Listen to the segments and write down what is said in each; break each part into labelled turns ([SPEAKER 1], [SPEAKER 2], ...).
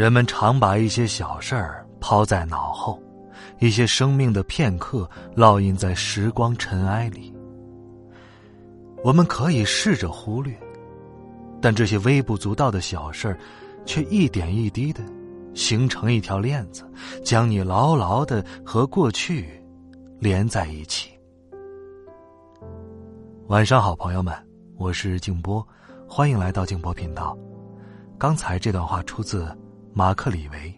[SPEAKER 1] 人们常把一些小事儿抛在脑后，一些生命的片刻烙印在时光尘埃里。我们可以试着忽略，但这些微不足道的小事儿，却一点一滴的形成一条链子，将你牢牢的和过去连在一起。晚上好，朋友们，我是静波，欢迎来到静波频道。刚才这段话出自。马克·李维，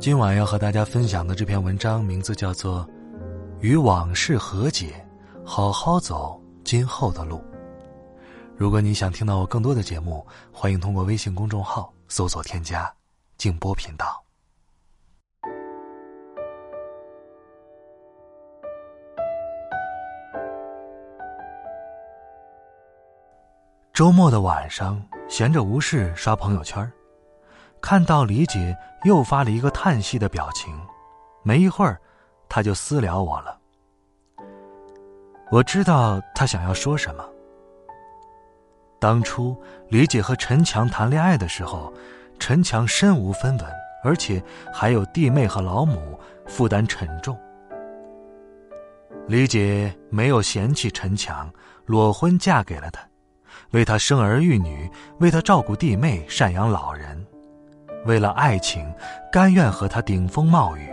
[SPEAKER 1] 今晚要和大家分享的这篇文章名字叫做《与往事和解，好好走今后的路》。如果你想听到我更多的节目，欢迎通过微信公众号搜索添加“静波频道”。周末的晚上，闲着无事刷朋友圈看到李姐又发了一个叹息的表情，没一会儿，她就私聊我了。我知道她想要说什么。当初李姐和陈强谈恋爱的时候，陈强身无分文，而且还有弟妹和老母，负担沉重。李姐没有嫌弃陈强，裸婚嫁给了他，为他生儿育女，为他照顾弟妹，赡养老人。为了爱情，甘愿和他顶风冒雨。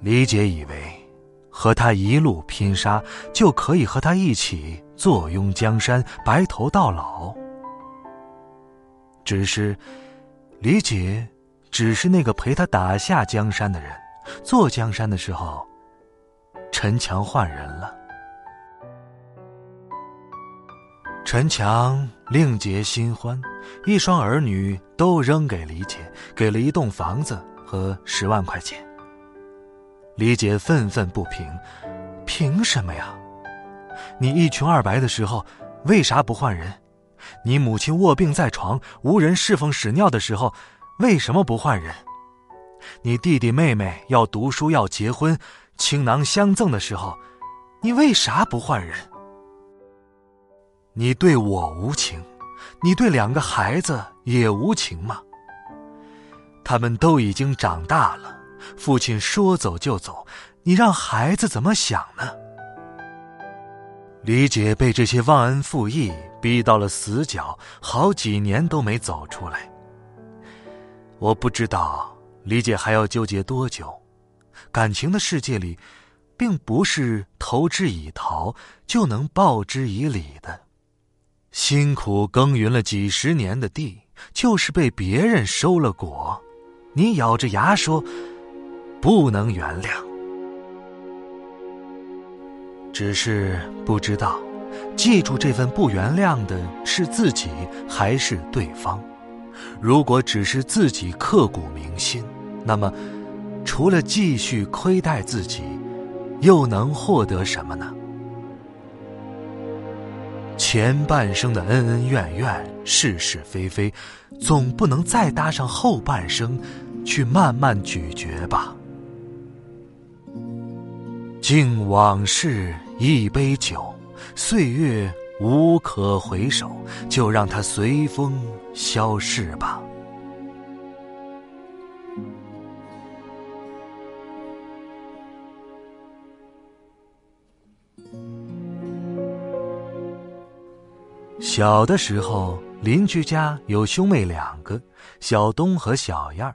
[SPEAKER 1] 李姐以为，和他一路拼杀，就可以和他一起坐拥江山，白头到老。只是，李姐只是那个陪他打下江山的人，坐江山的时候，陈强换人了。陈强另结新欢，一双儿女都扔给李姐，给了一栋房子和十万块钱。李姐愤愤不平：“凭什么呀？你一穷二白的时候，为啥不换人？你母亲卧病在床，无人侍奉屎尿的时候，为什么不换人？你弟弟妹妹要读书要结婚，倾囊相赠的时候，你为啥不换人？”你对我无情，你对两个孩子也无情吗？他们都已经长大了，父亲说走就走，你让孩子怎么想呢？李姐被这些忘恩负义逼到了死角，好几年都没走出来。我不知道李姐还要纠结多久。感情的世界里，并不是投之以桃就能报之以李的。辛苦耕耘了几十年的地，就是被别人收了果，你咬着牙说不能原谅。只是不知道，记住这份不原谅的是自己还是对方？如果只是自己刻骨铭心，那么除了继续亏待自己，又能获得什么呢？前半生的恩恩怨怨、是是非非，总不能再搭上后半生，去慢慢咀嚼吧。敬往事一杯酒，岁月无可回首，就让它随风消逝吧。小的时候，邻居家有兄妹两个，小东和小燕儿。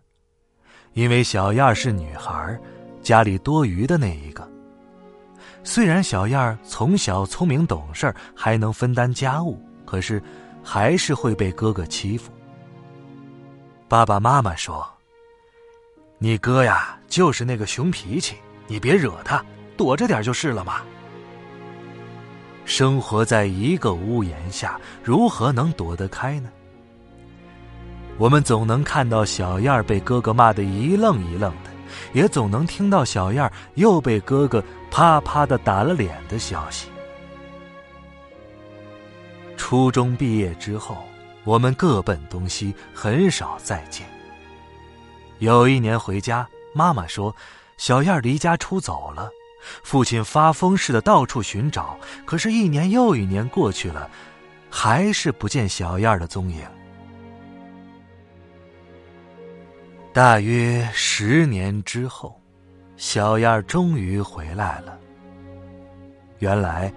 [SPEAKER 1] 因为小燕儿是女孩，家里多余的那一个。虽然小燕儿从小聪明懂事，还能分担家务，可是还是会被哥哥欺负。爸爸妈妈说：“你哥呀，就是那个熊脾气，你别惹他，躲着点就是了嘛。”生活在一个屋檐下，如何能躲得开呢？我们总能看到小燕儿被哥哥骂得一愣一愣的，也总能听到小燕儿又被哥哥啪啪的打了脸的消息。初中毕业之后，我们各奔东西，很少再见。有一年回家，妈妈说，小燕儿离家出走了。父亲发疯似的到处寻找，可是，一年又一年过去了，还是不见小燕的踪影。大约十年之后，小燕终于回来了。原来，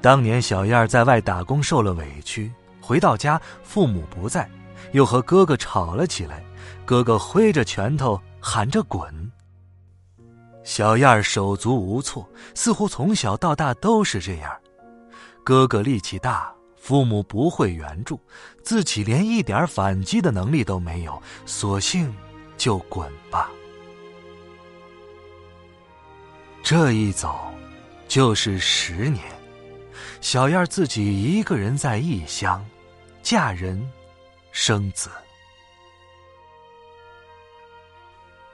[SPEAKER 1] 当年小燕在外打工受了委屈，回到家父母不在，又和哥哥吵了起来，哥哥挥着拳头喊着滚。小燕儿手足无措，似乎从小到大都是这样。哥哥力气大，父母不会援助，自己连一点反击的能力都没有，索性就滚吧。这一走，就是十年。小燕儿自己一个人在异乡，嫁人，生子，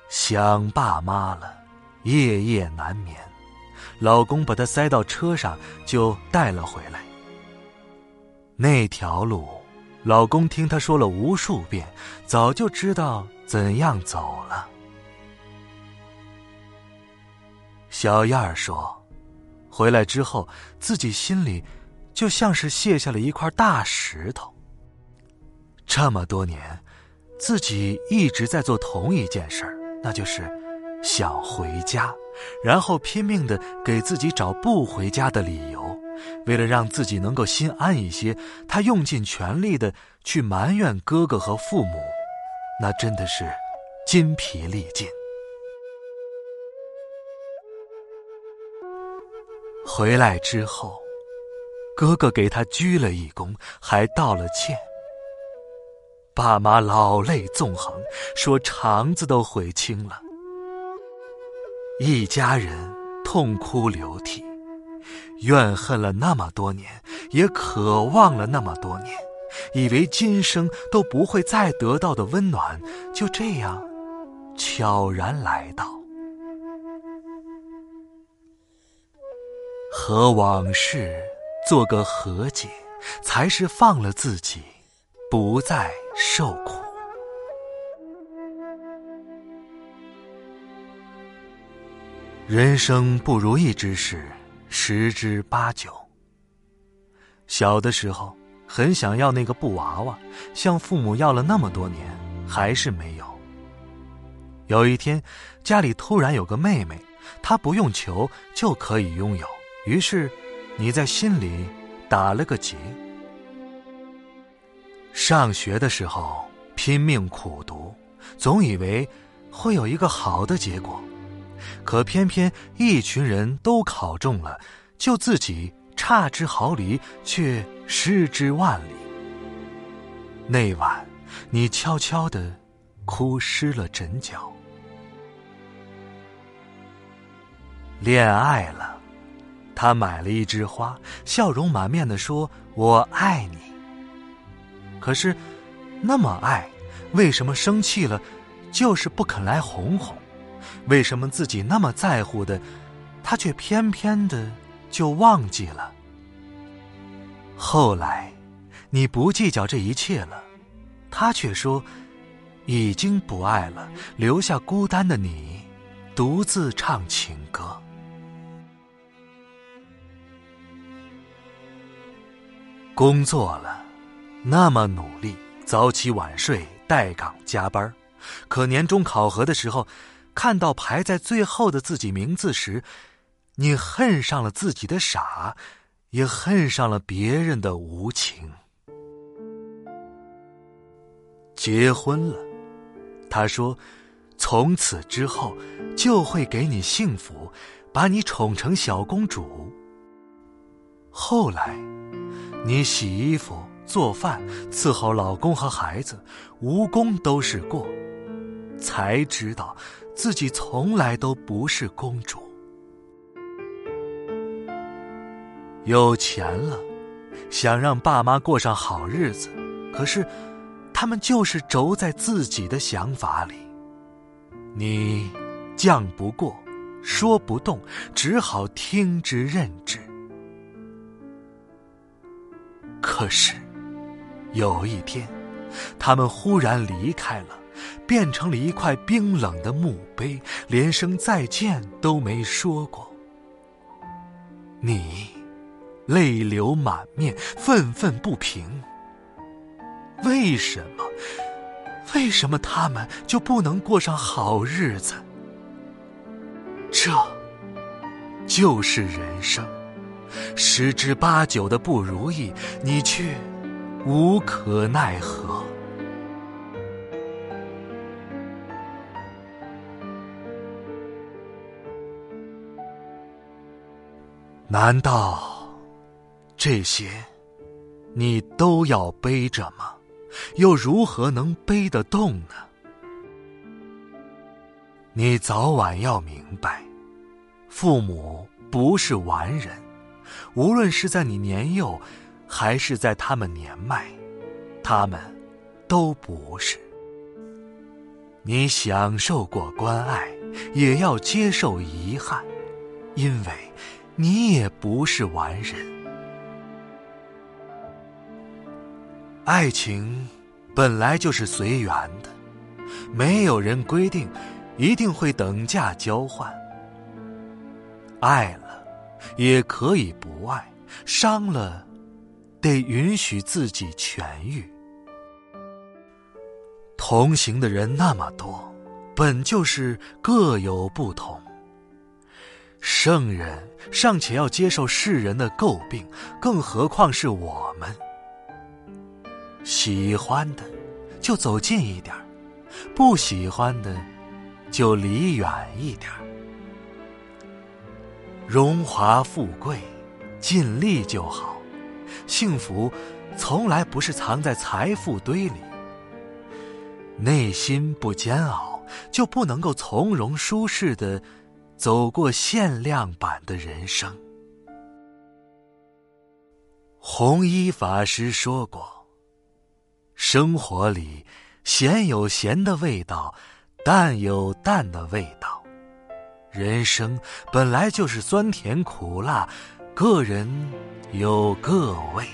[SPEAKER 1] 想爸妈了。夜夜难眠，老公把她塞到车上，就带了回来。那条路，老公听他说了无数遍，早就知道怎样走了。小燕儿说，回来之后，自己心里就像是卸下了一块大石头。这么多年，自己一直在做同一件事儿，那就是。想回家，然后拼命的给自己找不回家的理由。为了让自己能够心安一些，他用尽全力的去埋怨哥哥和父母，那真的是筋疲力尽。回来之后，哥哥给他鞠了一躬，还道了歉。爸妈老泪纵横，说肠子都悔青了。一家人痛哭流涕，怨恨了那么多年，也渴望了那么多年，以为今生都不会再得到的温暖，就这样悄然来到。和往事做个和解，才是放了自己，不再受苦。人生不如意之事十之八九。小的时候很想要那个布娃娃，向父母要了那么多年，还是没有。有一天，家里突然有个妹妹，她不用求就可以拥有，于是你在心里打了个结。上学的时候拼命苦读，总以为会有一个好的结果。可偏偏一群人都考中了，就自己差之毫厘，却失之万里。那晚，你悄悄的哭湿了枕角。恋爱了，他买了一枝花，笑容满面的说：“我爱你。”可是，那么爱，为什么生气了，就是不肯来哄哄？为什么自己那么在乎的，他却偏偏的就忘记了？后来，你不计较这一切了，他却说已经不爱了，留下孤单的你，独自唱情歌。工作了，那么努力，早起晚睡，待岗加班，可年终考核的时候。看到排在最后的自己名字时，你恨上了自己的傻，也恨上了别人的无情。结婚了，他说，从此之后就会给你幸福，把你宠成小公主。后来，你洗衣服、做饭、伺候老公和孩子，无功都是过，才知道。自己从来都不是公主。有钱了，想让爸妈过上好日子，可是他们就是轴在自己的想法里。你犟不过，说不动，只好听之任之。可是有一天，他们忽然离开了，变成了一块冰冷的墓碑，连声再见都没说过。你泪流满面，愤愤不平。为什么？为什么他们就不能过上好日子？这就是人生，十之八九的不如意，你却无可奈何。难道这些你都要背着吗？又如何能背得动呢？你早晚要明白，父母不是完人，无论是在你年幼，还是在他们年迈，他们都不是。你享受过关爱，也要接受遗憾，因为。你也不是完人。爱情本来就是随缘的，没有人规定一定会等价交换。爱了也可以不爱，伤了得允许自己痊愈。同行的人那么多，本就是各有不同。圣人尚且要接受世人的诟病，更何况是我们？喜欢的就走近一点不喜欢的就离远一点荣华富贵，尽力就好。幸福从来不是藏在财富堆里。内心不煎熬，就不能够从容舒适的。走过限量版的人生。弘一法师说过：“生活里咸有咸的味道，淡有淡的味道。人生本来就是酸甜苦辣，个人有各味。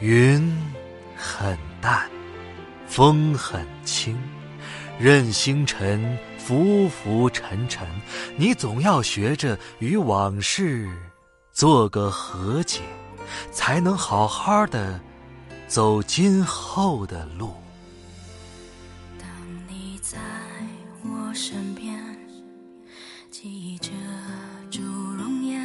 [SPEAKER 1] 云很淡，风很轻。”任星辰浮浮沉沉，你总要学着与往事做个和解，才能好好的走今后的路。
[SPEAKER 2] 当你在我身边，记忆遮住容颜，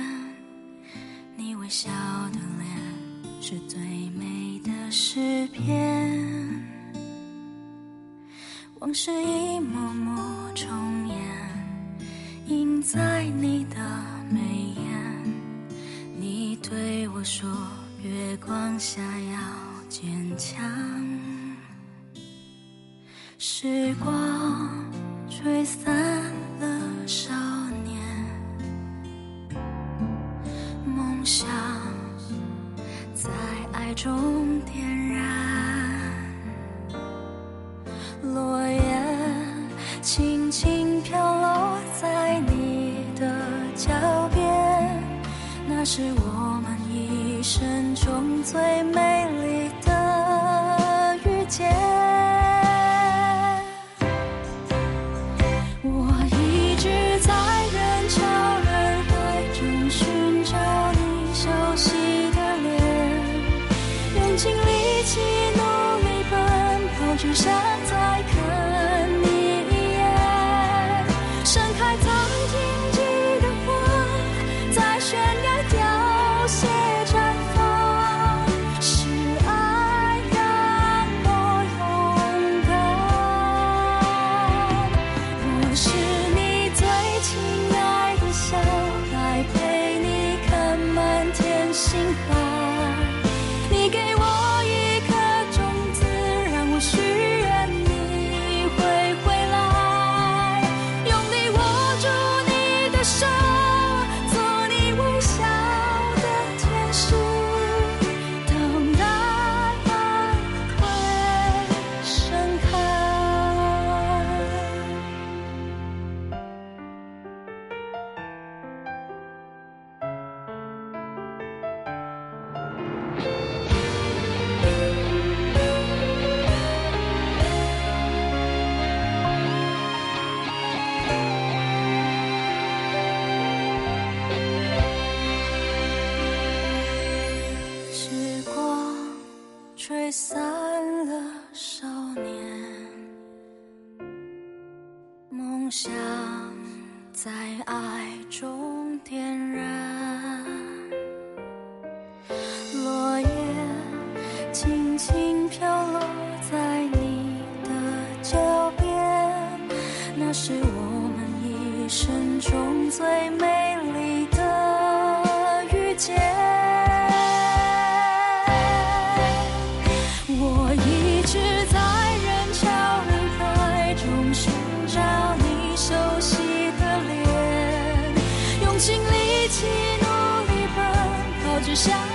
[SPEAKER 2] 你微笑的脸是最美的诗篇。往事一幕幕重演，印在你的眉眼。你对我说，月光下要坚强。时光吹散了少年，梦想在爱中是我们一生中最美丽的遇见。爱中点燃落叶，轻轻飘落在你的脚边，那是我们一生中最美丽的遇见。想